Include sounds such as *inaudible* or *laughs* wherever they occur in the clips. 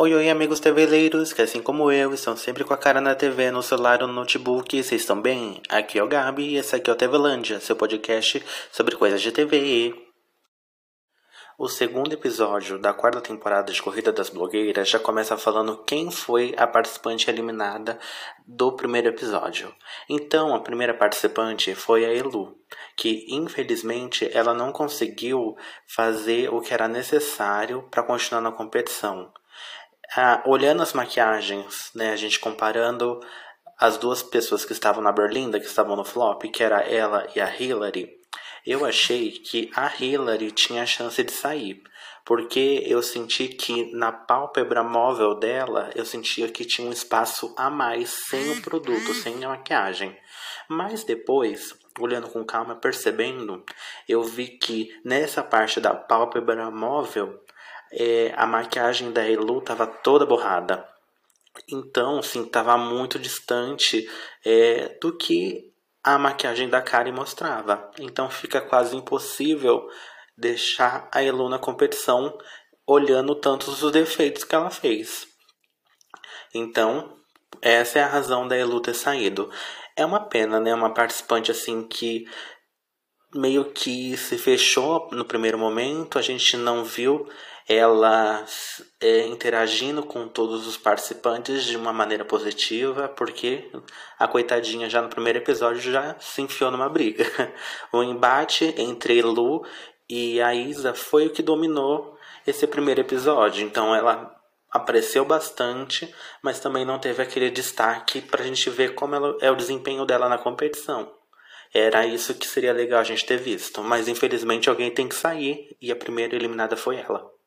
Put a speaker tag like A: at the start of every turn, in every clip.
A: Oi, oi, amigos TVleiros, que assim como eu, estão sempre com a cara na TV, no celular ou no notebook. Vocês estão bem? Aqui é o Gabi e esse aqui é o TVlândia, seu podcast sobre coisas de TV. O segundo episódio da quarta temporada de Corrida das Blogueiras já começa falando quem foi a participante eliminada do primeiro episódio. Então, a primeira participante foi a Elu, que infelizmente ela não conseguiu fazer o que era necessário para continuar na competição. Ah, olhando as maquiagens, né, a gente comparando as duas pessoas que estavam na Berlinda, que estavam no flop, que era ela e a Hillary, eu achei que a Hillary tinha chance de sair, porque eu senti que na pálpebra móvel dela, eu sentia que tinha um espaço a mais sem o produto, sem a maquiagem. Mas depois, olhando com calma, percebendo, eu vi que nessa parte da pálpebra móvel é, a maquiagem da Elu estava toda borrada. Então, sim, estava muito distante é, do que a maquiagem da Kari mostrava. Então, fica quase impossível deixar a Elu na competição olhando tantos os defeitos que ela fez. Então, essa é a razão da Elu ter saído. É uma pena, né? Uma participante assim que meio que se fechou no primeiro momento, a gente não viu ela é, interagindo com todos os participantes de uma maneira positiva, porque a coitadinha já no primeiro episódio já se enfiou numa briga. *laughs* O embate entre Lu e a Isa foi o que dominou esse primeiro episódio, então ela apareceu bastante, mas também não teve aquele destaque para a gente ver como ela, é o desempenho dela na competição. Era isso que seria legal a gente ter visto, mas infelizmente alguém tem que sair e a primeira eliminada foi ela.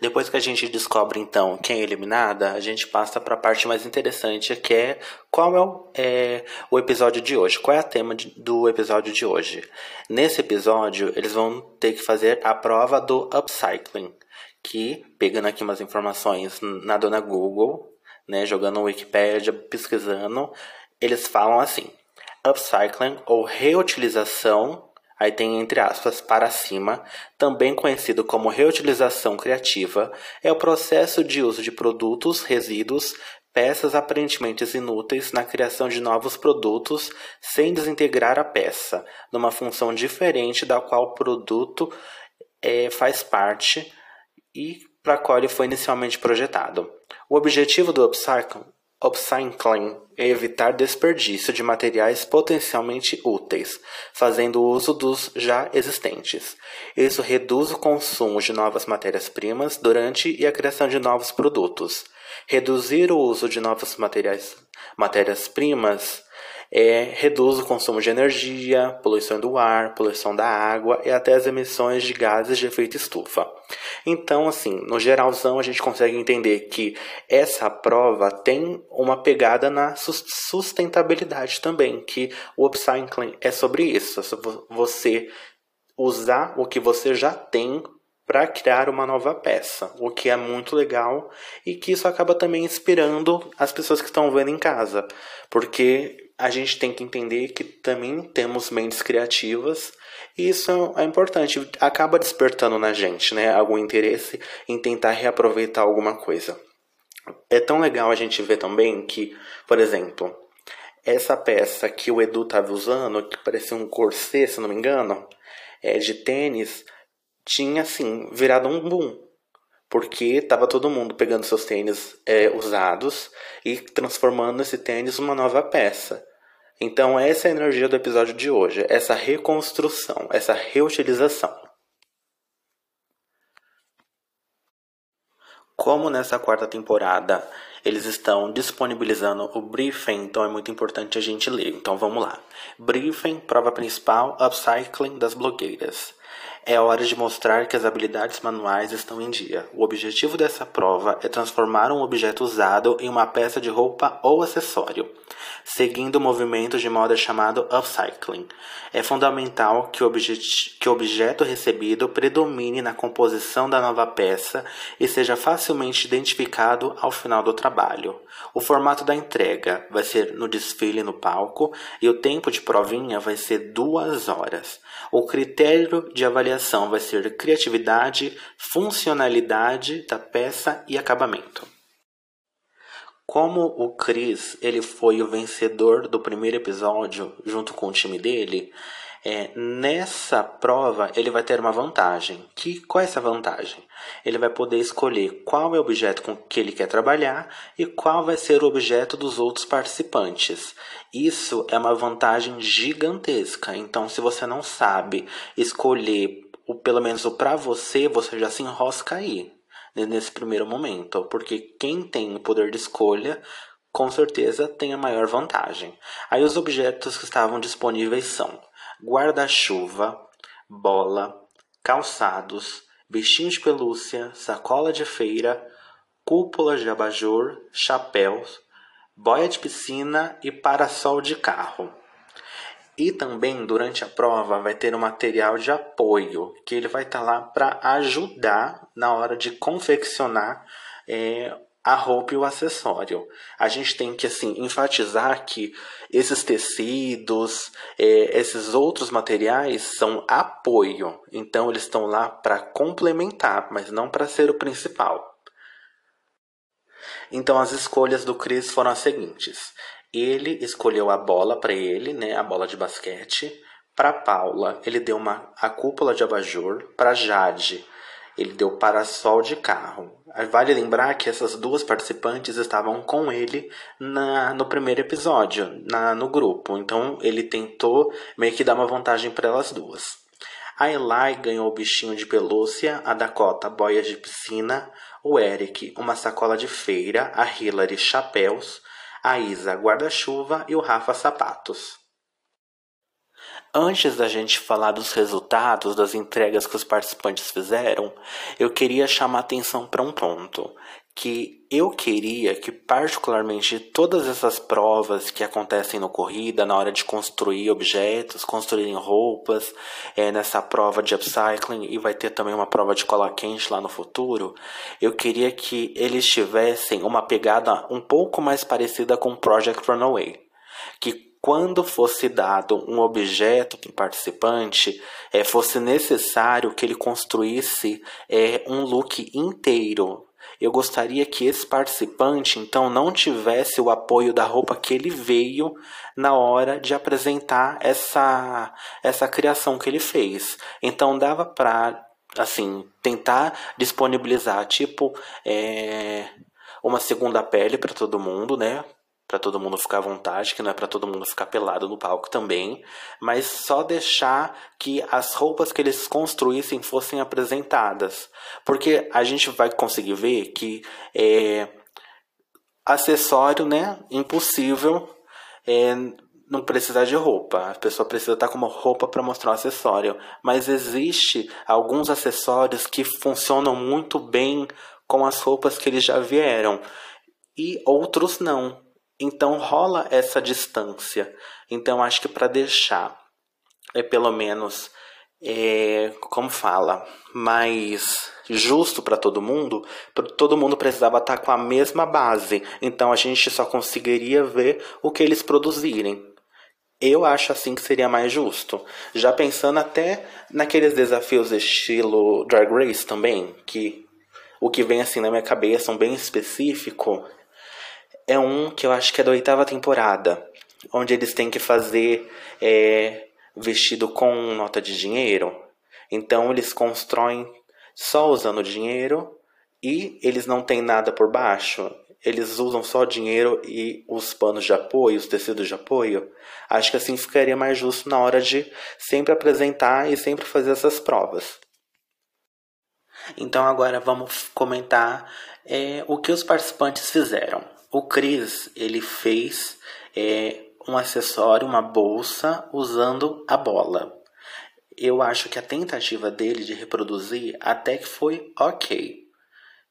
A: Depois que a gente descobre então quem é eliminada, a gente passa para a parte mais interessante, que é qual é o, é o, episódio de hoje, qual é o tema de, do episódio de hoje. Nesse episódio, eles vão ter que fazer a prova do upcycling, que, pegando aqui umas informações na dona Google, né, jogando no Wikipedia, pesquisando, eles falam assim: upcycling ou reutilização aí tem entre aspas para cima, também conhecido como reutilização criativa, é o processo de uso de produtos, resíduos, peças aparentemente inúteis na criação de novos produtos sem desintegrar a peça, numa função diferente da qual o produto é, faz parte e para a qual ele foi inicialmente projetado. O objetivo do upcycling Upcycling é evitar desperdício de materiais potencialmente úteis, fazendo uso dos já existentes. Isso reduz o consumo de novas matérias-primas durante e a criação de novos produtos. Reduzir o uso de materiais, matérias-primas é, reduz o consumo de energia, poluição do ar, poluição da água e até as emissões de gases de efeito estufa. Então, assim, no geralzão a gente consegue entender que essa prova tem uma pegada na sustentabilidade também, que o upcycling é sobre isso, você usar o que você já tem para criar uma nova peça, o que é muito legal e que isso acaba também inspirando as pessoas que estão vendo em casa, porque a gente tem que entender que também temos mentes criativas e isso é importante, acaba despertando na gente, né, algum interesse em tentar reaproveitar alguma coisa. É tão legal a gente ver também que, por exemplo, essa peça que o Edu estava usando, que parecia um corset, se não me engano, é de tênis, tinha assim virado um boom porque estava todo mundo pegando seus tênis é, usados e transformando esse tênis numa nova peça. Então, essa é a energia do episódio de hoje, essa reconstrução, essa reutilização. Como nessa quarta temporada eles estão disponibilizando o briefing, então é muito importante a gente ler. Então vamos lá. Briefing, prova principal, upcycling das blogueiras. É hora de mostrar que as habilidades manuais estão em dia. O objetivo dessa prova é transformar um objeto usado em uma peça de roupa ou acessório, seguindo o movimento de moda chamado upcycling. É fundamental que o, que o objeto recebido predomine na composição da nova peça e seja facilmente identificado ao final do trabalho. O formato da entrega vai ser no desfile no palco e o tempo de provinha vai ser duas horas. O critério de avaliação avaliação vai ser criatividade, funcionalidade da peça e acabamento. Como o Chris ele foi o vencedor do primeiro episódio junto com o time dele, é, nessa prova ele vai ter uma vantagem. Que qual é essa vantagem? Ele vai poder escolher qual é o objeto com que ele quer trabalhar e qual vai ser o objeto dos outros participantes. Isso é uma vantagem gigantesca. Então, se você não sabe escolher o pelo menos o para você, você já se enrosca aí nesse primeiro momento, porque quem tem o poder de escolha com certeza tem a maior vantagem. Aí os objetos que estavam disponíveis são guarda-chuva, bola, calçados, bichinho de pelúcia, sacola de feira, cúpula de abajur, chapéus, boia de piscina e parasol de carro. E também durante a prova vai ter um material de apoio que ele vai estar tá lá para ajudar na hora de confeccionar é, a roupa e o acessório. A gente tem que assim enfatizar que esses tecidos, é, esses outros materiais são apoio. Então eles estão lá para complementar, mas não para ser o principal. Então as escolhas do Chris foram as seguintes. Ele escolheu a bola para ele, né, a bola de basquete. Para Paula, ele deu uma a cúpula de abajur. Para Jade, ele deu parasol de carro. Vale lembrar que essas duas participantes estavam com ele na, no primeiro episódio, na, no grupo. Então ele tentou meio que dar uma vantagem para elas duas. A Eli ganhou o bichinho de pelúcia, a Dakota boias de piscina, o Eric uma sacola de feira, a Hillary chapéus, a Isa guarda-chuva e o Rafa sapatos. Antes da gente falar dos resultados das entregas que os participantes fizeram, eu queria chamar atenção para um ponto. Que eu queria que, particularmente, todas essas provas que acontecem no corrida, na hora de construir objetos, construírem roupas, é, nessa prova de upcycling, e vai ter também uma prova de cola quente lá no futuro, eu queria que eles tivessem uma pegada um pouco mais parecida com o Project Runaway. Que quando fosse dado um objeto para o participante, é, fosse necessário que ele construísse é, um look inteiro. Eu gostaria que esse participante, então, não tivesse o apoio da roupa que ele veio na hora de apresentar essa, essa criação que ele fez. Então, dava para, assim, tentar disponibilizar, tipo, é, uma segunda pele para todo mundo, né? Para todo mundo ficar à vontade, que não é para todo mundo ficar pelado no palco também, mas só deixar que as roupas que eles construíssem fossem apresentadas, porque a gente vai conseguir ver que é acessório, né, impossível é, não precisar de roupa. A pessoa precisa estar com uma roupa para mostrar o acessório. Mas existe alguns acessórios que funcionam muito bem com as roupas que eles já vieram. E outros não. Então rola essa distância. Então acho que para deixar é pelo menos é, como fala, mais justo para todo mundo, todo mundo precisava estar tá com a mesma base. Então a gente só conseguiria ver o que eles produzirem. Eu acho assim que seria mais justo. Já pensando até naqueles desafios estilo Drag Race também, que o que vem assim na minha cabeça, um bem específico, é um que eu acho que é da oitava temporada, onde eles têm que fazer é, vestido com nota de dinheiro. Então eles constroem só usando dinheiro e eles não têm nada por baixo. Eles usam só dinheiro e os panos de apoio, os tecidos de apoio. Acho que assim ficaria mais justo na hora de sempre apresentar e sempre fazer essas provas. Então agora vamos comentar é, o que os participantes fizeram. O Chris ele fez é, um acessório, uma bolsa usando a bola. Eu acho que a tentativa dele de reproduzir até que foi ok,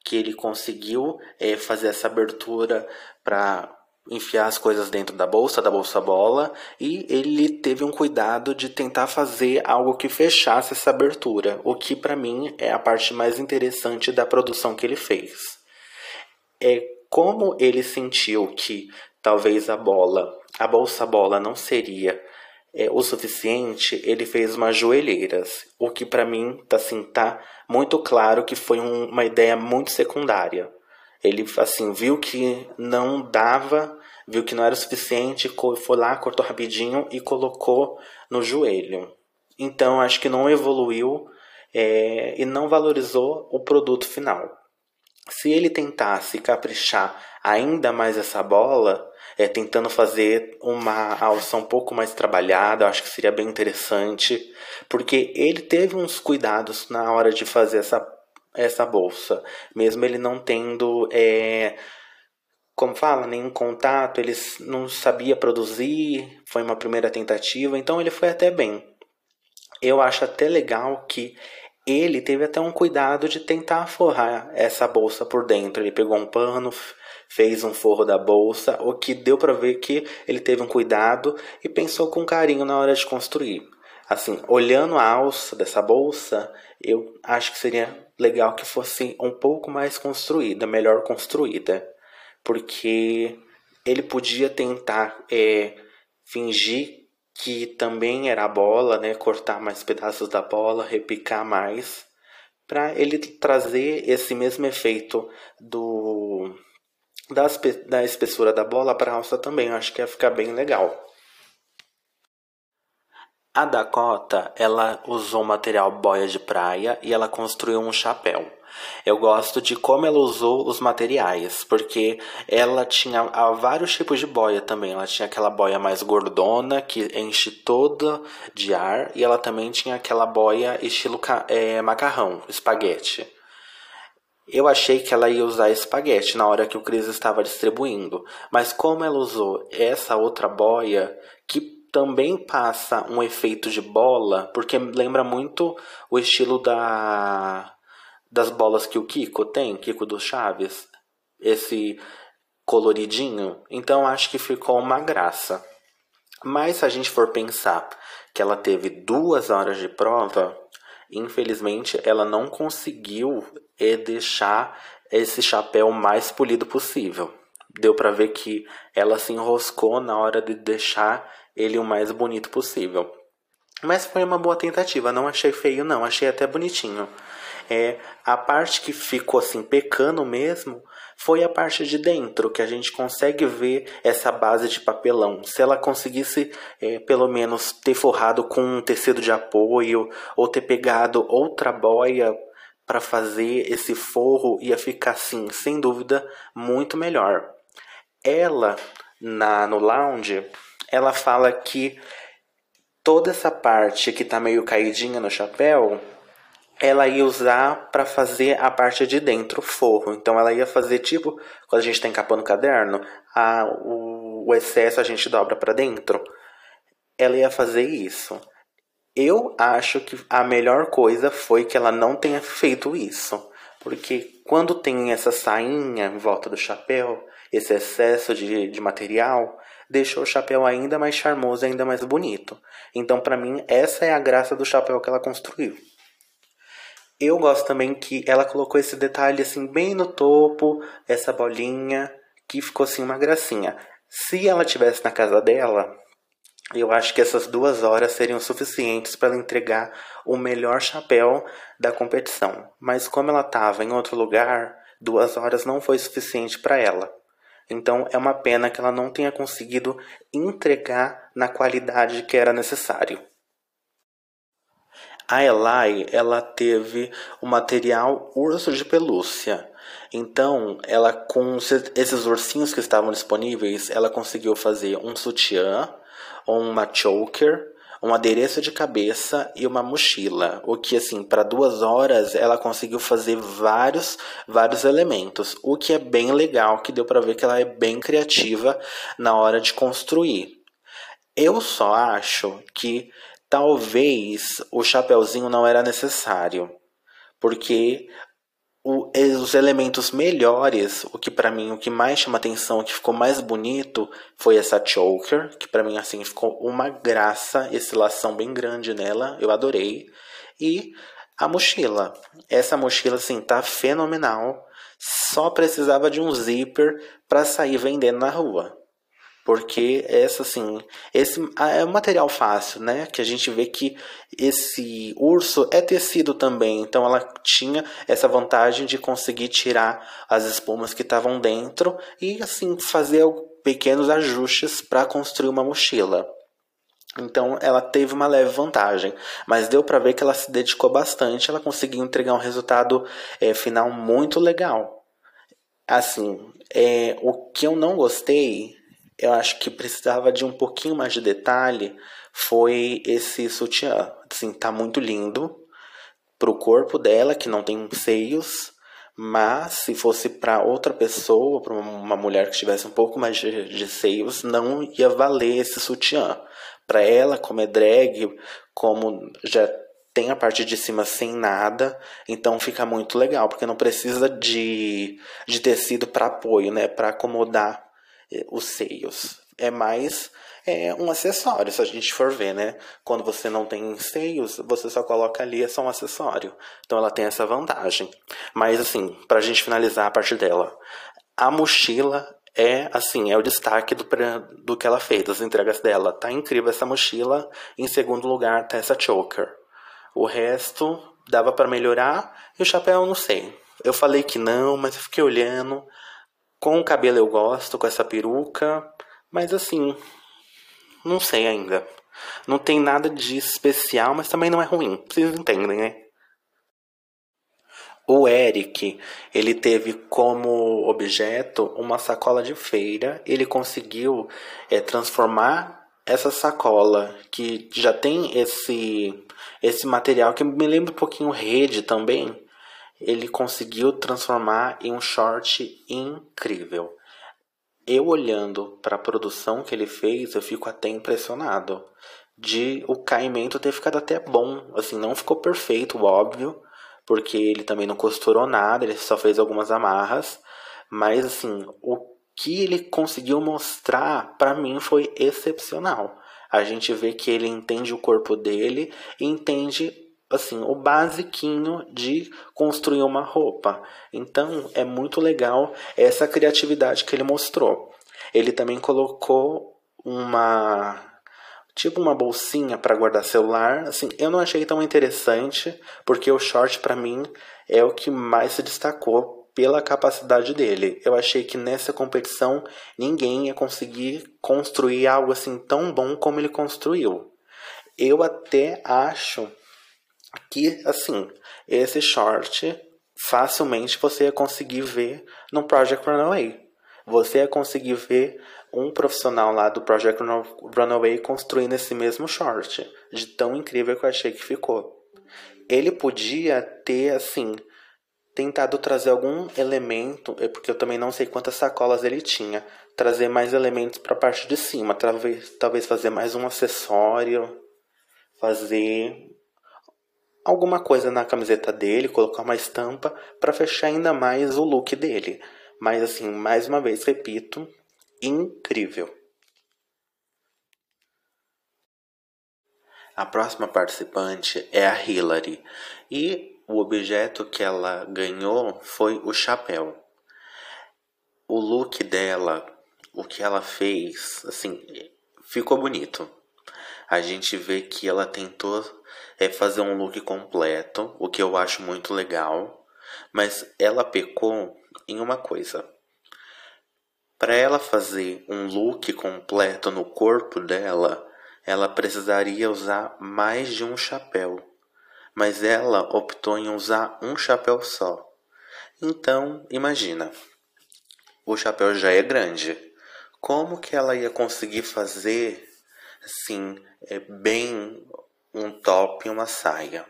A: que ele conseguiu é, fazer essa abertura para enfiar as coisas dentro da bolsa, da bolsa bola, e ele teve um cuidado de tentar fazer algo que fechasse essa abertura, o que para mim é a parte mais interessante da produção que ele fez. É como ele sentiu que talvez a bola, a bolsa bola não seria é, o suficiente, ele fez umas joelheiras, o que para mim tá assim tá muito claro que foi um, uma ideia muito secundária. Ele assim viu que não dava, viu que não era o suficiente, foi lá, cortou rapidinho e colocou no joelho. Então acho que não evoluiu é, e não valorizou o produto final. Se ele tentasse caprichar ainda mais essa bola, é, tentando fazer uma alça um pouco mais trabalhada, acho que seria bem interessante, porque ele teve uns cuidados na hora de fazer essa, essa bolsa, mesmo ele não tendo. É, como fala, nenhum contato, ele não sabia produzir, foi uma primeira tentativa, então ele foi até bem. Eu acho até legal que ele teve até um cuidado de tentar forrar essa bolsa por dentro. Ele pegou um pano, fez um forro da bolsa, o que deu para ver que ele teve um cuidado e pensou com carinho na hora de construir. Assim, olhando a alça dessa bolsa, eu acho que seria legal que fosse um pouco mais construída, melhor construída, porque ele podia tentar é, fingir que também era a bola, né? Cortar mais pedaços da bola, repicar mais, para ele trazer esse mesmo efeito do da, da espessura da bola para a alça também. Eu acho que ia ficar bem legal. A Dakota, ela usou material boia de praia e ela construiu um chapéu. Eu gosto de como ela usou os materiais, porque ela tinha vários tipos de boia também. Ela tinha aquela boia mais gordona, que enche toda de ar, e ela também tinha aquela boia estilo é, macarrão, espaguete. Eu achei que ela ia usar espaguete na hora que o Chris estava distribuindo, mas como ela usou essa outra boia, que também passa um efeito de bola, porque lembra muito o estilo da das bolas que o Kiko tem, Kiko do Chaves, esse coloridinho, então acho que ficou uma graça. Mas se a gente for pensar que ela teve duas horas de prova, infelizmente ela não conseguiu deixar esse chapéu mais polido possível. Deu para ver que ela se enroscou na hora de deixar ele o mais bonito possível. Mas foi uma boa tentativa, não achei feio não, achei até bonitinho. É, a parte que ficou assim pecando mesmo foi a parte de dentro, que a gente consegue ver essa base de papelão. Se ela conseguisse é, pelo menos ter forrado com um tecido de apoio ou ter pegado outra boia para fazer esse forro, ia ficar assim, sem dúvida, muito melhor. Ela na no lounge, ela fala que toda essa parte que tá meio caidinha no chapéu ela ia usar para fazer a parte de dentro, o forro. Então ela ia fazer tipo, quando a gente está encapando o caderno, a, o, o excesso a gente dobra para dentro. Ela ia fazer isso. Eu acho que a melhor coisa foi que ela não tenha feito isso. Porque quando tem essa sainha em volta do chapéu, esse excesso de, de material, deixou o chapéu ainda mais charmoso, ainda mais bonito. Então, para mim, essa é a graça do chapéu que ela construiu. Eu gosto também que ela colocou esse detalhe assim bem no topo, essa bolinha, que ficou assim uma gracinha. Se ela tivesse na casa dela, eu acho que essas duas horas seriam suficientes para ela entregar o melhor chapéu da competição. Mas como ela estava em outro lugar, duas horas não foi suficiente para ela. Então é uma pena que ela não tenha conseguido entregar na qualidade que era necessário. A Elai, ela teve o material urso de pelúcia. Então, ela com esses ursinhos que estavam disponíveis, ela conseguiu fazer um sutiã, uma choker, um adereço de cabeça e uma mochila. O que, assim, para duas horas ela conseguiu fazer vários, vários elementos. O que é bem legal, que deu para ver que ela é bem criativa na hora de construir. Eu só acho que Talvez o chapeuzinho não era necessário, porque o, os elementos melhores, o que para mim o que mais chama atenção, o que ficou mais bonito, foi essa choker, que para mim assim ficou uma graça, esse lação bem grande nela, eu adorei. E a mochila. Essa mochila assim tá fenomenal. Só precisava de um zíper para sair vendendo na rua. Porque essa assim, esse é um material fácil, né? Que a gente vê que esse urso é tecido também, então ela tinha essa vantagem de conseguir tirar as espumas que estavam dentro e assim fazer pequenos ajustes para construir uma mochila. Então ela teve uma leve vantagem, mas deu para ver que ela se dedicou bastante, ela conseguiu entregar um resultado é, final muito legal. Assim, é, o que eu não gostei eu acho que precisava de um pouquinho mais de detalhe foi esse sutiã. Assim, tá muito lindo pro corpo dela, que não tem seios, mas se fosse para outra pessoa, para uma mulher que tivesse um pouco mais de, de seios, não ia valer esse sutiã. Para ela, como é drag, como já tem a parte de cima sem nada, então fica muito legal, porque não precisa de, de tecido para apoio, né, para acomodar os seios. É mais é um acessório, se a gente for ver, né? Quando você não tem seios, você só coloca ali, é só um acessório. Então ela tem essa vantagem. Mas assim, pra gente finalizar a parte dela, a mochila é assim, é o destaque do, do que ela fez, das entregas dela. Tá incrível essa mochila. Em segundo lugar, tá essa choker. O resto dava para melhorar e o chapéu não sei. Eu falei que não, mas eu fiquei olhando. Com o cabelo eu gosto, com essa peruca, mas assim, não sei ainda. Não tem nada de especial, mas também não é ruim. Vocês entendem, né? O Eric, ele teve como objeto uma sacola de feira. Ele conseguiu é, transformar essa sacola que já tem esse esse material que me lembra um pouquinho rede também ele conseguiu transformar em um short incrível. Eu olhando para a produção que ele fez, eu fico até impressionado de o caimento ter ficado até bom, assim, não ficou perfeito, óbvio, porque ele também não costurou nada, ele só fez algumas amarras, mas assim, o que ele conseguiu mostrar para mim foi excepcional. A gente vê que ele entende o corpo dele entende assim, o basiquinho de construir uma roupa. Então, é muito legal essa criatividade que ele mostrou. Ele também colocou uma tipo uma bolsinha para guardar celular. Assim, eu não achei tão interessante, porque o short para mim é o que mais se destacou pela capacidade dele. Eu achei que nessa competição ninguém ia conseguir construir algo assim tão bom como ele construiu. Eu até acho que assim, esse short facilmente você ia conseguir ver no Project Runaway. Você ia conseguir ver um profissional lá do Project Runaway construindo esse mesmo short, de tão incrível que eu achei que ficou. Ele podia ter assim tentado trazer algum elemento, é porque eu também não sei quantas sacolas ele tinha, trazer mais elementos para a parte de cima, talvez talvez fazer mais um acessório, fazer alguma coisa na camiseta dele, colocar uma estampa para fechar ainda mais o look dele. Mas assim, mais uma vez repito, incrível. A próxima participante é a Hillary e o objeto que ela ganhou foi o chapéu. O look dela, o que ela fez, assim, ficou bonito. A gente vê que ela tentou é fazer um look completo, o que eu acho muito legal, mas ela pecou em uma coisa. Para ela fazer um look completo no corpo dela, ela precisaria usar mais de um chapéu, mas ela optou em usar um chapéu só. Então, imagina, o chapéu já é grande. Como que ela ia conseguir fazer assim, é bem um top e uma saia.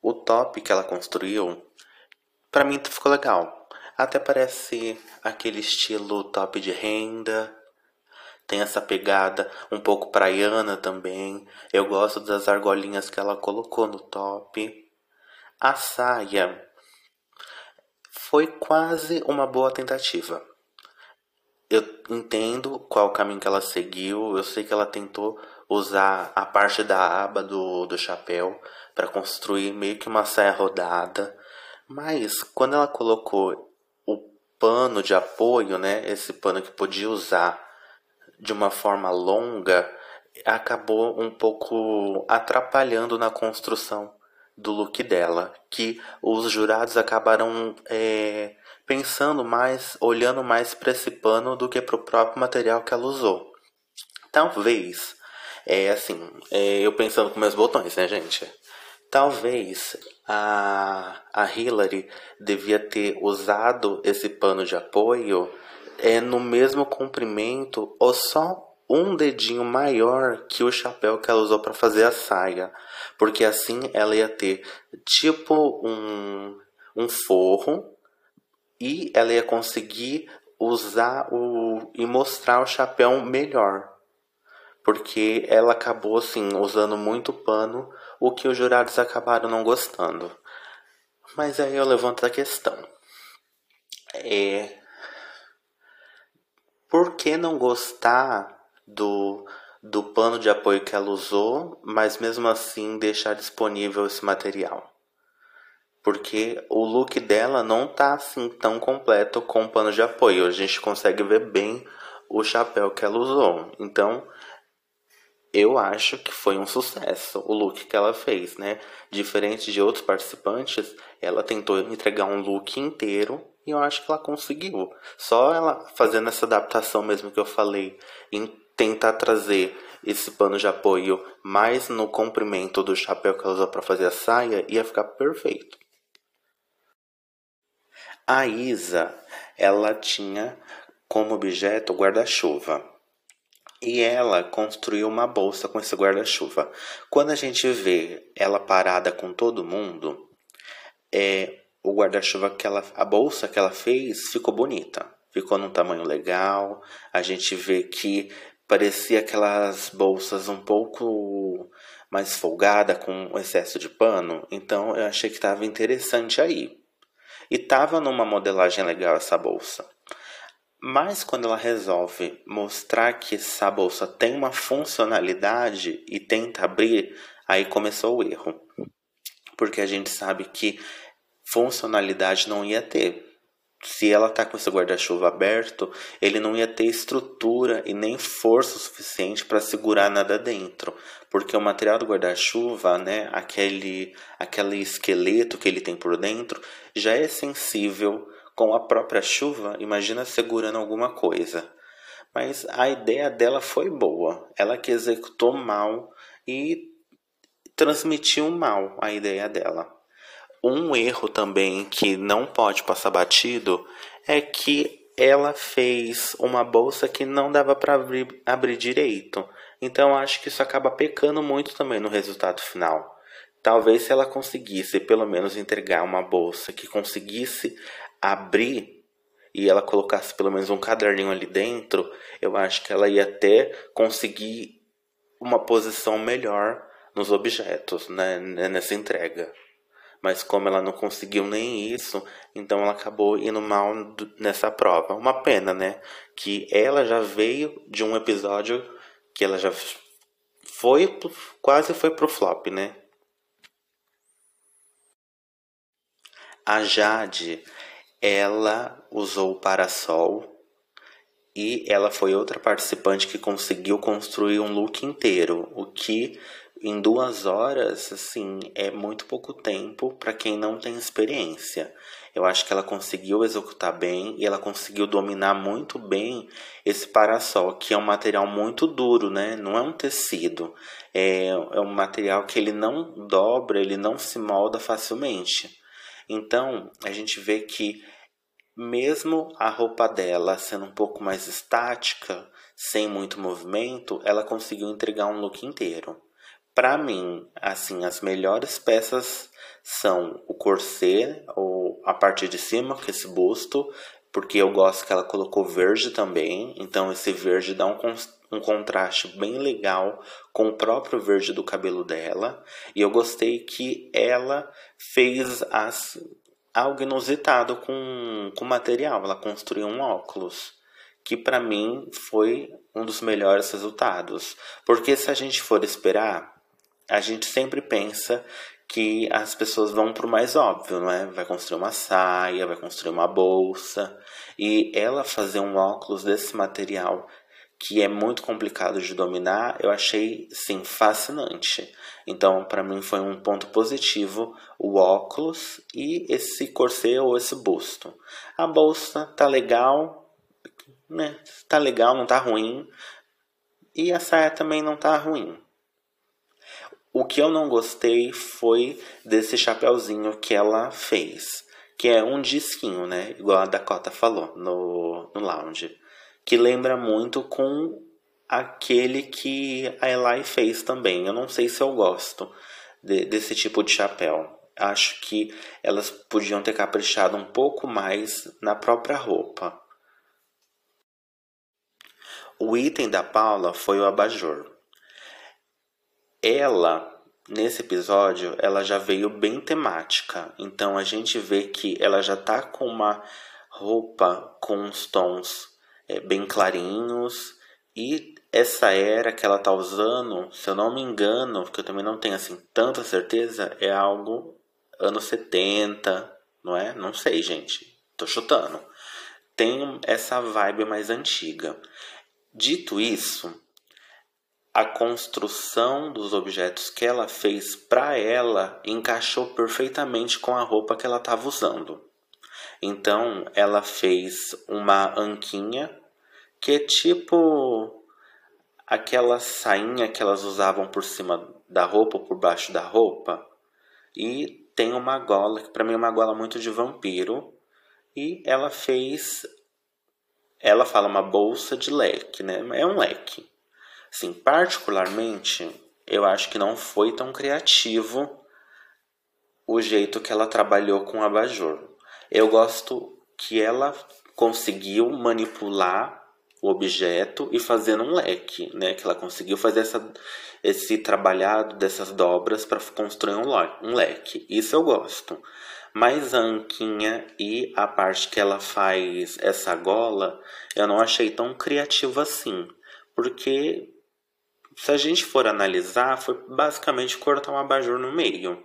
A: O top que ela construiu, para mim ficou legal. Até parece aquele estilo top de renda. Tem essa pegada um pouco praiana também. Eu gosto das argolinhas que ela colocou no top. A saia foi quase uma boa tentativa. Eu entendo qual caminho que ela seguiu. Eu sei que ela tentou usar a parte da aba do, do chapéu para construir meio que uma saia rodada. Mas quando ela colocou o pano de apoio, né, esse pano que podia usar de uma forma longa acabou um pouco atrapalhando na construção do look dela, que os jurados acabaram é, pensando mais, olhando mais para esse pano do que para o próprio material que ela usou. Talvez, é assim, é, eu pensando com meus botões, né, gente? Talvez a, a Hillary devia ter usado esse pano de apoio é, no mesmo comprimento ou só um dedinho maior que o chapéu que ela usou para fazer a saia, porque assim ela ia ter tipo um, um forro e ela ia conseguir usar o e mostrar o chapéu melhor, porque ela acabou assim usando muito pano, o que os jurados acabaram não gostando. Mas aí eu levanto a questão. É, por que não gostar do, do pano de apoio que ela usou, mas mesmo assim deixar disponível esse material. Porque o look dela não tá assim tão completo com o pano de apoio. A gente consegue ver bem o chapéu que ela usou. Então, eu acho que foi um sucesso o look que ela fez, né? Diferente de outros participantes, ela tentou entregar um look inteiro e eu acho que ela conseguiu. Só ela fazendo essa adaptação mesmo que eu falei, em tentar trazer esse pano de apoio mais no comprimento do chapéu que ela usou para fazer a saia, ia ficar perfeito. A Isa, ela tinha como objeto o guarda-chuva. E ela construiu uma bolsa com esse guarda-chuva. Quando a gente vê ela parada com todo mundo, é o guarda-chuva que ela, a bolsa que ela fez ficou bonita, ficou num tamanho legal. A gente vê que parecia aquelas bolsas um pouco mais folgada com excesso de pano, então eu achei que estava interessante aí. E tava numa modelagem legal essa bolsa. Mas quando ela resolve mostrar que essa bolsa tem uma funcionalidade e tenta abrir, aí começou o erro. Porque a gente sabe que funcionalidade não ia ter se ela tá com esse guarda-chuva aberto, ele não ia ter estrutura e nem força suficiente para segurar nada dentro, porque o material do guarda-chuva, né, aquele aquele esqueleto que ele tem por dentro, já é sensível com a própria chuva, imagina segurando alguma coisa. Mas a ideia dela foi boa, ela que executou mal e transmitiu mal a ideia dela. Um erro também que não pode passar batido é que ela fez uma bolsa que não dava para abrir, abrir direito. Então acho que isso acaba pecando muito também no resultado final. Talvez se ela conseguisse pelo menos entregar uma bolsa que conseguisse abrir e ela colocasse pelo menos um caderninho ali dentro, eu acho que ela ia até conseguir uma posição melhor nos objetos, né, nessa entrega mas como ela não conseguiu nem isso, então ela acabou indo mal nessa prova. Uma pena, né? Que ela já veio de um episódio que ela já foi quase foi pro flop, né? A Jade, ela usou o parasol e ela foi outra participante que conseguiu construir um look inteiro, o que em duas horas, assim, é muito pouco tempo para quem não tem experiência. Eu acho que ela conseguiu executar bem e ela conseguiu dominar muito bem esse parasol, que é um material muito duro, né? Não é um tecido. É, é um material que ele não dobra, ele não se molda facilmente. Então, a gente vê que mesmo a roupa dela sendo um pouco mais estática, sem muito movimento, ela conseguiu entregar um look inteiro. Para mim, assim, as melhores peças são o corset, ou a parte de cima, que é esse busto, porque eu gosto que ela colocou verde também, então esse verde dá um, um contraste bem legal com o próprio verde do cabelo dela. E eu gostei que ela fez as, algo inusitado com o material, ela construiu um óculos que para mim foi um dos melhores resultados. Porque se a gente for esperar, a gente sempre pensa que as pessoas vão para o mais óbvio, não é? Vai construir uma saia, vai construir uma bolsa. E ela fazer um óculos desse material que é muito complicado de dominar, eu achei sim fascinante. Então, para mim foi um ponto positivo o óculos e esse corset ou esse busto. A bolsa tá legal, né? Tá legal, não tá ruim. E a saia também não tá ruim. O que eu não gostei foi desse chapéuzinho que ela fez, que é um disquinho, né? Igual a Dakota falou no, no lounge que lembra muito com aquele que a Eli fez também. Eu não sei se eu gosto de, desse tipo de chapéu. Acho que elas podiam ter caprichado um pouco mais na própria roupa. O item da Paula foi o abajur. Ela, nesse episódio, ela já veio bem temática. Então a gente vê que ela já tá com uma roupa com uns tons é, bem clarinhos. E essa era que ela tá usando, se eu não me engano, porque eu também não tenho assim tanta certeza, é algo anos 70, não é? Não sei, gente. Tô chutando. Tem essa vibe mais antiga. Dito isso, a construção dos objetos que ela fez para ela encaixou perfeitamente com a roupa que ela estava usando. Então, ela fez uma anquinha que é tipo aquela sainha que elas usavam por cima da roupa ou por baixo da roupa. E tem uma gola, que para mim é uma gola muito de vampiro. E ela fez. Ela fala uma bolsa de leque, né? É um leque. Assim, particularmente, eu acho que não foi tão criativo o jeito que ela trabalhou com o abajur. Eu gosto que ela conseguiu manipular o objeto e fazendo um leque, né? Que ela conseguiu fazer essa, esse trabalhado dessas dobras para construir um, um leque. Isso eu gosto. Mas a anquinha e a parte que ela faz essa gola, eu não achei tão criativa assim. Porque se a gente for analisar, foi basicamente cortar um abajur no meio.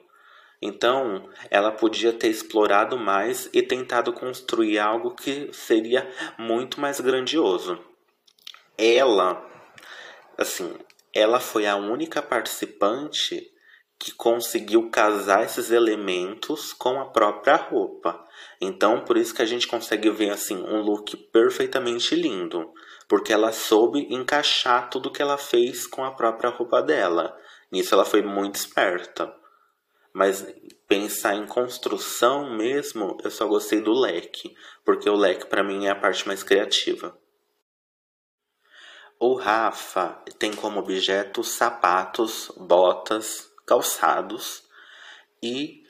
A: Então, ela podia ter explorado mais e tentado construir algo que seria muito mais grandioso. Ela, assim, ela foi a única participante que conseguiu casar esses elementos com a própria roupa. Então, por isso que a gente consegue ver assim um look perfeitamente lindo, porque ela soube encaixar tudo que ela fez com a própria roupa dela. Nisso ela foi muito esperta. Mas pensar em construção mesmo, eu só gostei do leque, porque o leque para mim é a parte mais criativa. O Rafa tem como objeto sapatos, botas, calçados e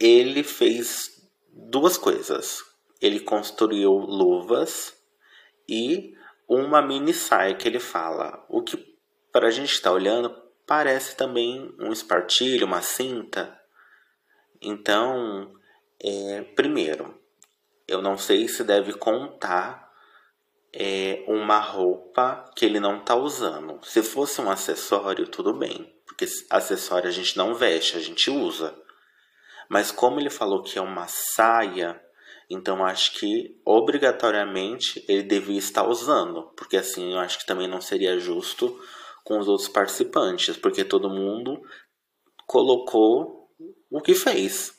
A: ele fez duas coisas. Ele construiu luvas e uma mini saia que ele fala. O que para a gente estar tá olhando parece também um espartilho, uma cinta. Então, é, primeiro, eu não sei se deve contar é, uma roupa que ele não está usando. Se fosse um acessório, tudo bem, porque acessório a gente não veste, a gente usa. Mas como ele falou que é uma saia, então acho que obrigatoriamente ele devia estar usando, porque assim eu acho que também não seria justo com os outros participantes, porque todo mundo colocou o que fez.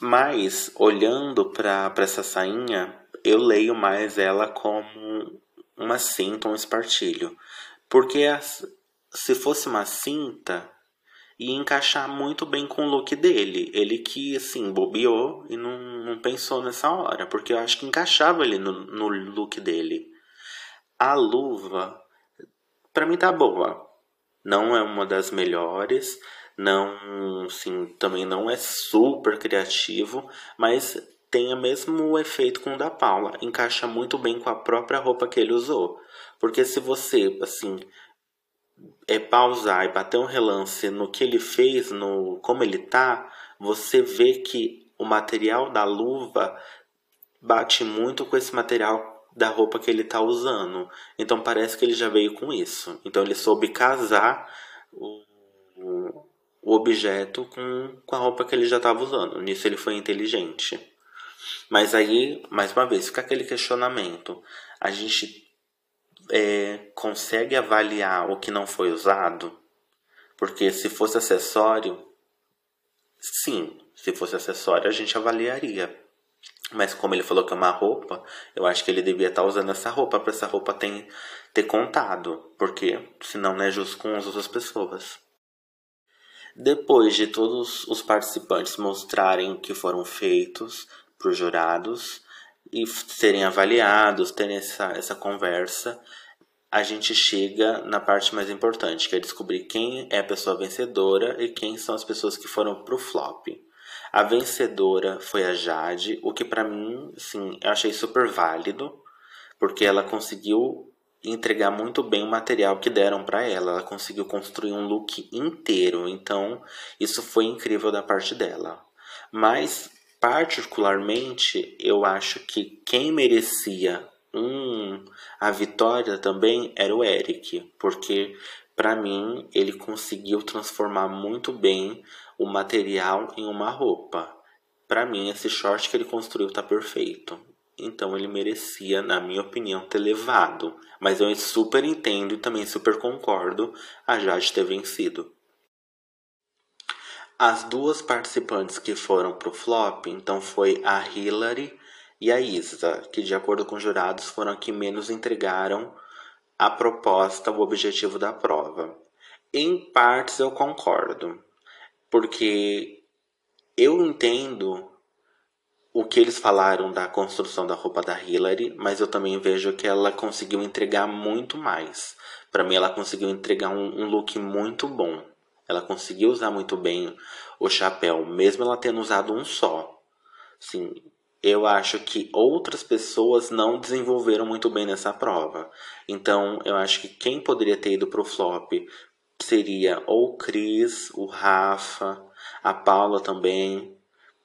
A: Mas, olhando para essa sainha, eu leio mais ela como uma cinta, um espartilho. Porque as, se fosse uma cinta, ia encaixar muito bem com o look dele. Ele que, assim, bobeou e não, não pensou nessa hora, porque eu acho que encaixava ele no, no look dele. A luva para mim tá boa. Não é uma das melhores, não, sim, também não é super criativo, mas tem o mesmo efeito com o da Paula, encaixa muito bem com a própria roupa que ele usou. Porque se você, assim, é pausar e bater um relance no que ele fez, no como ele tá, você vê que o material da luva bate muito com esse material da roupa que ele está usando. Então parece que ele já veio com isso. Então ele soube casar o, o objeto com, com a roupa que ele já estava usando. Nisso ele foi inteligente. Mas aí, mais uma vez, fica aquele questionamento. a gente é, consegue avaliar o que não foi usado? Porque se fosse acessório, sim, se fosse acessório a gente avaliaria. Mas como ele falou que é uma roupa, eu acho que ele devia estar usando essa roupa para essa roupa ter, ter contado, porque senão não é justo com as outras pessoas. Depois de todos os participantes mostrarem o que foram feitos para os jurados e serem avaliados, terem essa, essa conversa, a gente chega na parte mais importante, que é descobrir quem é a pessoa vencedora e quem são as pessoas que foram pro flop. A vencedora foi a Jade, o que para mim, sim, eu achei super válido, porque ela conseguiu entregar muito bem o material que deram para ela. Ela conseguiu construir um look inteiro, então isso foi incrível da parte dela. Mas particularmente, eu acho que quem merecia um, a vitória também era o Eric, porque para mim ele conseguiu transformar muito bem o material em uma roupa. Para mim esse short que ele construiu tá perfeito. Então ele merecia, na minha opinião, ter levado. Mas eu super entendo e também super concordo a Jade ter vencido. As duas participantes que foram pro flop, então foi a Hillary e a Isa, que de acordo com os jurados foram a que menos entregaram a proposta, o objetivo da prova. Em partes eu concordo, porque eu entendo o que eles falaram da construção da roupa da Hillary, mas eu também vejo que ela conseguiu entregar muito mais. Para mim, ela conseguiu entregar um, um look muito bom. Ela conseguiu usar muito bem o chapéu, mesmo ela tendo usado um só. Sim, eu acho que outras pessoas não desenvolveram muito bem nessa prova. Então, eu acho que quem poderia ter ido pro flop seria ou o Cris, o Rafa, a Paula também.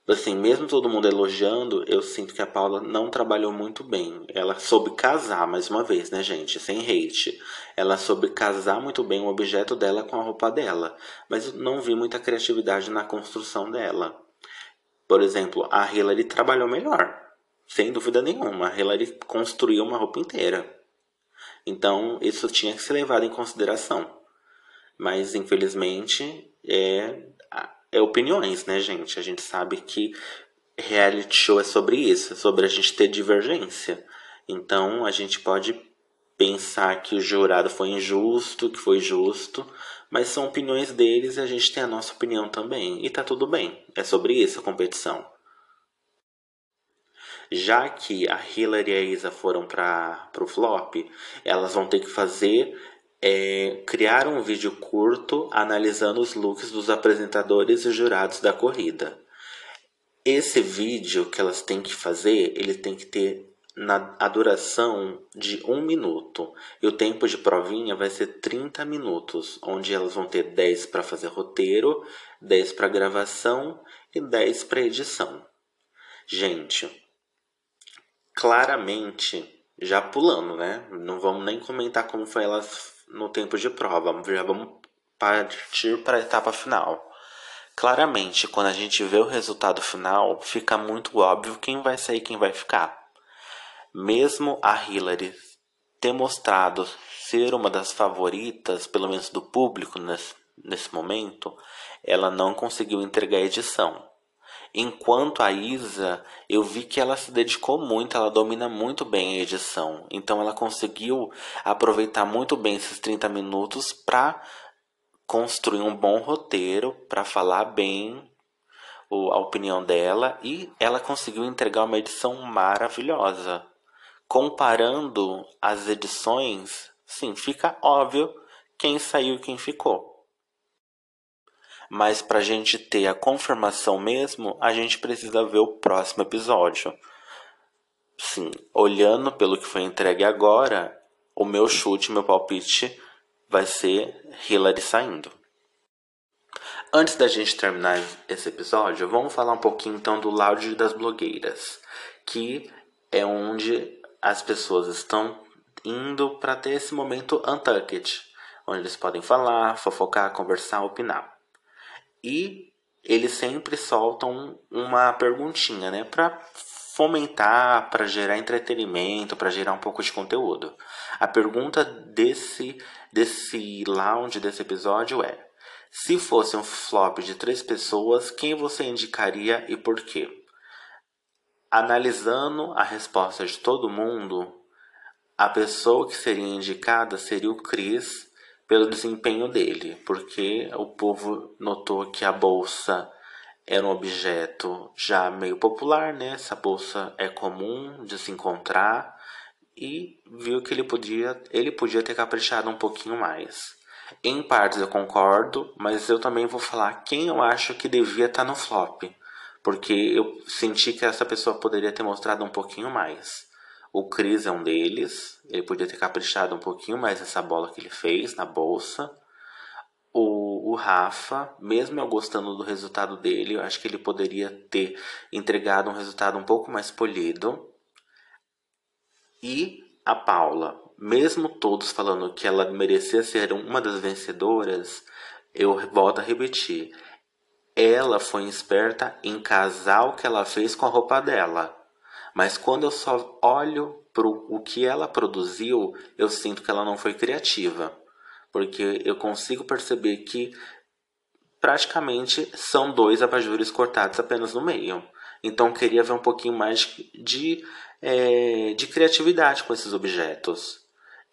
A: Assim, mesmo todo mundo elogiando, eu sinto que a Paula não trabalhou muito bem. Ela soube casar, mais uma vez, né, gente? Sem hate. Ela soube casar muito bem o objeto dela com a roupa dela. Mas não vi muita criatividade na construção dela. Por exemplo, a Hillary trabalhou melhor, sem dúvida nenhuma. A Hillary construiu uma roupa inteira. Então, isso tinha que ser levado em consideração. Mas, infelizmente, é, é opiniões, né, gente? A gente sabe que reality show é sobre isso, é sobre a gente ter divergência. Então, a gente pode pensar que o jurado foi injusto, que foi justo, mas são opiniões deles e a gente tem a nossa opinião também. E tá tudo bem. É sobre isso a competição. Já que a Hillary e a Isa foram para o flop, elas vão ter que fazer é, criar um vídeo curto analisando os looks dos apresentadores e jurados da corrida. Esse vídeo que elas têm que fazer, ele tem que ter na a duração de um minuto. E o tempo de provinha vai ser 30 minutos, onde elas vão ter 10 para fazer roteiro, 10 para gravação e 10 para edição. Gente, claramente, já pulando, né? Não vamos nem comentar como foi elas no tempo de prova, já vamos partir para a etapa final. Claramente, quando a gente vê o resultado final, fica muito óbvio quem vai sair, quem vai ficar. Mesmo a Hillary ter mostrado ser uma das favoritas, pelo menos do público nesse, nesse momento, ela não conseguiu entregar a edição. Enquanto a Isa, eu vi que ela se dedicou muito, ela domina muito bem a edição. Então ela conseguiu aproveitar muito bem esses 30 minutos para construir um bom roteiro, para falar bem a opinião dela e ela conseguiu entregar uma edição maravilhosa comparando as edições, sim, fica óbvio quem saiu e quem ficou. Mas para a gente ter a confirmação mesmo, a gente precisa ver o próximo episódio. Sim, olhando pelo que foi entregue agora, o meu chute, meu palpite vai ser Hillary saindo. Antes da gente terminar esse episódio, vamos falar um pouquinho então do Lounge das Blogueiras, que é onde as pessoas estão indo para ter esse momento untucked, onde eles podem falar, fofocar, conversar, opinar. E eles sempre soltam uma perguntinha, né, para fomentar, para gerar entretenimento, para gerar um pouco de conteúdo. A pergunta desse desse lounge desse episódio é: se fosse um flop de três pessoas, quem você indicaria e por quê? Analisando a resposta de todo mundo, a pessoa que seria indicada seria o Chris pelo desempenho dele, porque o povo notou que a bolsa era um objeto já meio popular, né? Essa bolsa é comum de se encontrar e viu que ele podia, ele podia ter caprichado um pouquinho mais. Em partes eu concordo, mas eu também vou falar quem eu acho que devia estar no flop, porque eu senti que essa pessoa poderia ter mostrado um pouquinho mais. O Chris é um deles, ele podia ter caprichado um pouquinho mais nessa bola que ele fez na bolsa. O, o Rafa, mesmo eu gostando do resultado dele, eu acho que ele poderia ter entregado um resultado um pouco mais polido. E a Paula, mesmo todos falando que ela merecia ser uma das vencedoras, eu volto a repetir. Ela foi esperta em casar o que ela fez com a roupa dela. Mas quando eu só olho para o que ela produziu, eu sinto que ela não foi criativa. Porque eu consigo perceber que praticamente são dois abajures cortados apenas no meio. Então eu queria ver um pouquinho mais de, é, de criatividade com esses objetos.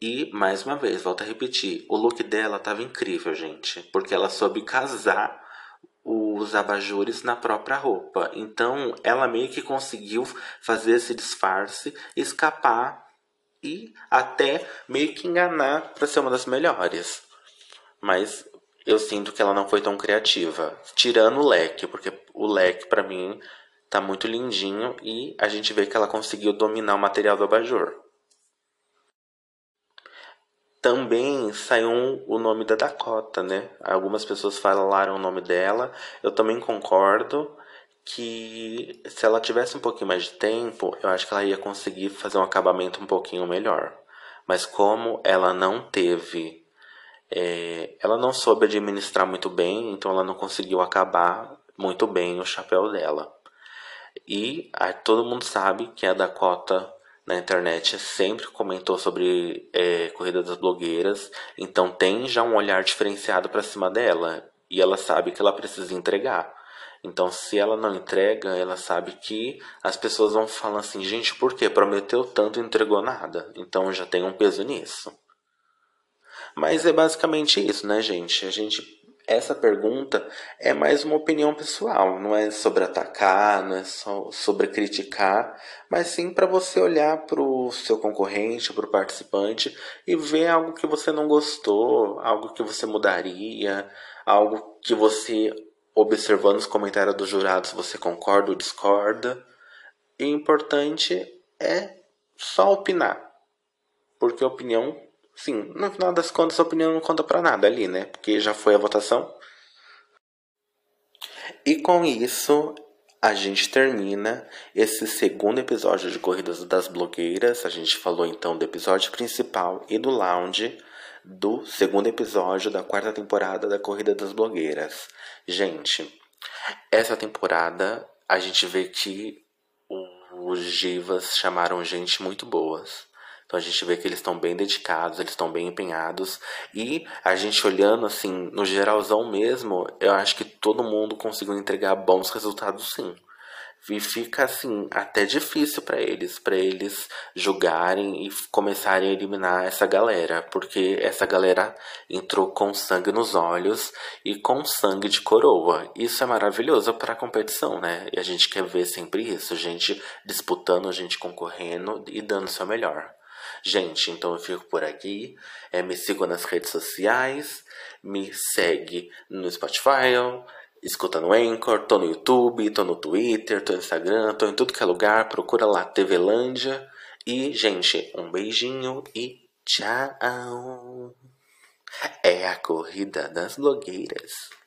A: E, mais uma vez, volto a repetir, o look dela estava incrível, gente. Porque ela soube casar os abajures na própria roupa. Então, ela meio que conseguiu fazer esse disfarce, escapar e até meio que enganar para ser uma das melhores. Mas eu sinto que ela não foi tão criativa, tirando o leque, porque o leque para mim tá muito lindinho e a gente vê que ela conseguiu dominar o material do abajur. Também saiu o nome da Dakota, né? Algumas pessoas falaram o nome dela. Eu também concordo que se ela tivesse um pouquinho mais de tempo, eu acho que ela ia conseguir fazer um acabamento um pouquinho melhor. Mas como ela não teve, é, ela não soube administrar muito bem, então ela não conseguiu acabar muito bem o chapéu dela. E todo mundo sabe que a Dakota na internet sempre comentou sobre é, corrida das blogueiras, então tem já um olhar diferenciado para cima dela e ela sabe que ela precisa entregar. Então, se ela não entrega, ela sabe que as pessoas vão falar assim: gente, por que prometeu tanto e entregou nada? Então já tem um peso nisso. Mas é basicamente isso, né, gente? A gente essa pergunta é mais uma opinião pessoal, não é sobre atacar, não é só sobre criticar, mas sim para você olhar para o seu concorrente, para o participante e ver algo que você não gostou, algo que você mudaria, algo que você, observando os comentários dos jurados, você concorda ou discorda. E o importante é só opinar, porque a opinião Sim, no final das contas a opinião não conta para nada ali, né? Porque já foi a votação. E com isso, a gente termina esse segundo episódio de Corridas das Blogueiras. A gente falou então do episódio principal e do lounge do segundo episódio da quarta temporada da Corrida das Blogueiras. Gente, essa temporada a gente vê que os divas chamaram gente muito boas. Então a gente vê que eles estão bem dedicados, eles estão bem empenhados. E a gente olhando assim, no geralzão mesmo, eu acho que todo mundo conseguiu entregar bons resultados sim. E fica assim, até difícil para eles, para eles julgarem e começarem a eliminar essa galera, porque essa galera entrou com sangue nos olhos e com sangue de coroa. Isso é maravilhoso para a competição, né? E a gente quer ver sempre isso, gente disputando, gente concorrendo e dando o seu melhor. Gente, então eu fico por aqui. É, me sigam nas redes sociais. Me segue no Spotify. Escuta no Anchor, tô no YouTube, tô no Twitter, tô no Instagram, tô em tudo que é lugar. Procura lá TVlândia. E, gente, um beijinho e tchau. É a corrida das blogueiras.